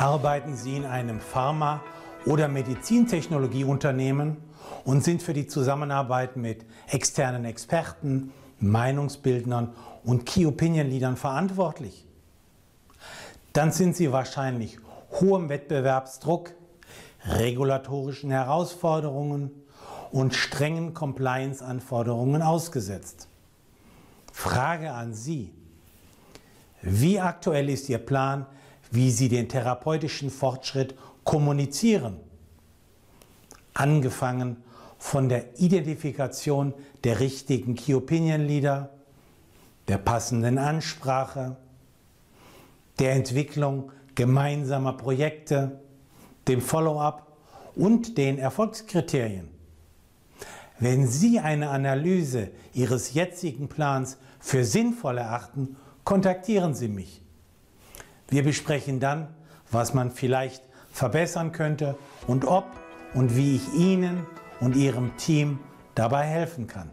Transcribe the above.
Arbeiten Sie in einem Pharma- oder Medizintechnologieunternehmen und sind für die Zusammenarbeit mit externen Experten, Meinungsbildnern und Key Opinion Leadern verantwortlich? Dann sind Sie wahrscheinlich hohem Wettbewerbsdruck, regulatorischen Herausforderungen und strengen Compliance-Anforderungen ausgesetzt. Frage an Sie. Wie aktuell ist Ihr Plan, wie Sie den therapeutischen Fortschritt kommunizieren? Angefangen von der Identifikation der richtigen Key Opinion Leader, der passenden Ansprache, der Entwicklung gemeinsamer Projekte, dem Follow-up und den Erfolgskriterien. Wenn Sie eine Analyse Ihres jetzigen Plans für sinnvoll erachten, kontaktieren Sie mich. Wir besprechen dann, was man vielleicht verbessern könnte und ob und wie ich Ihnen und Ihrem Team dabei helfen kann.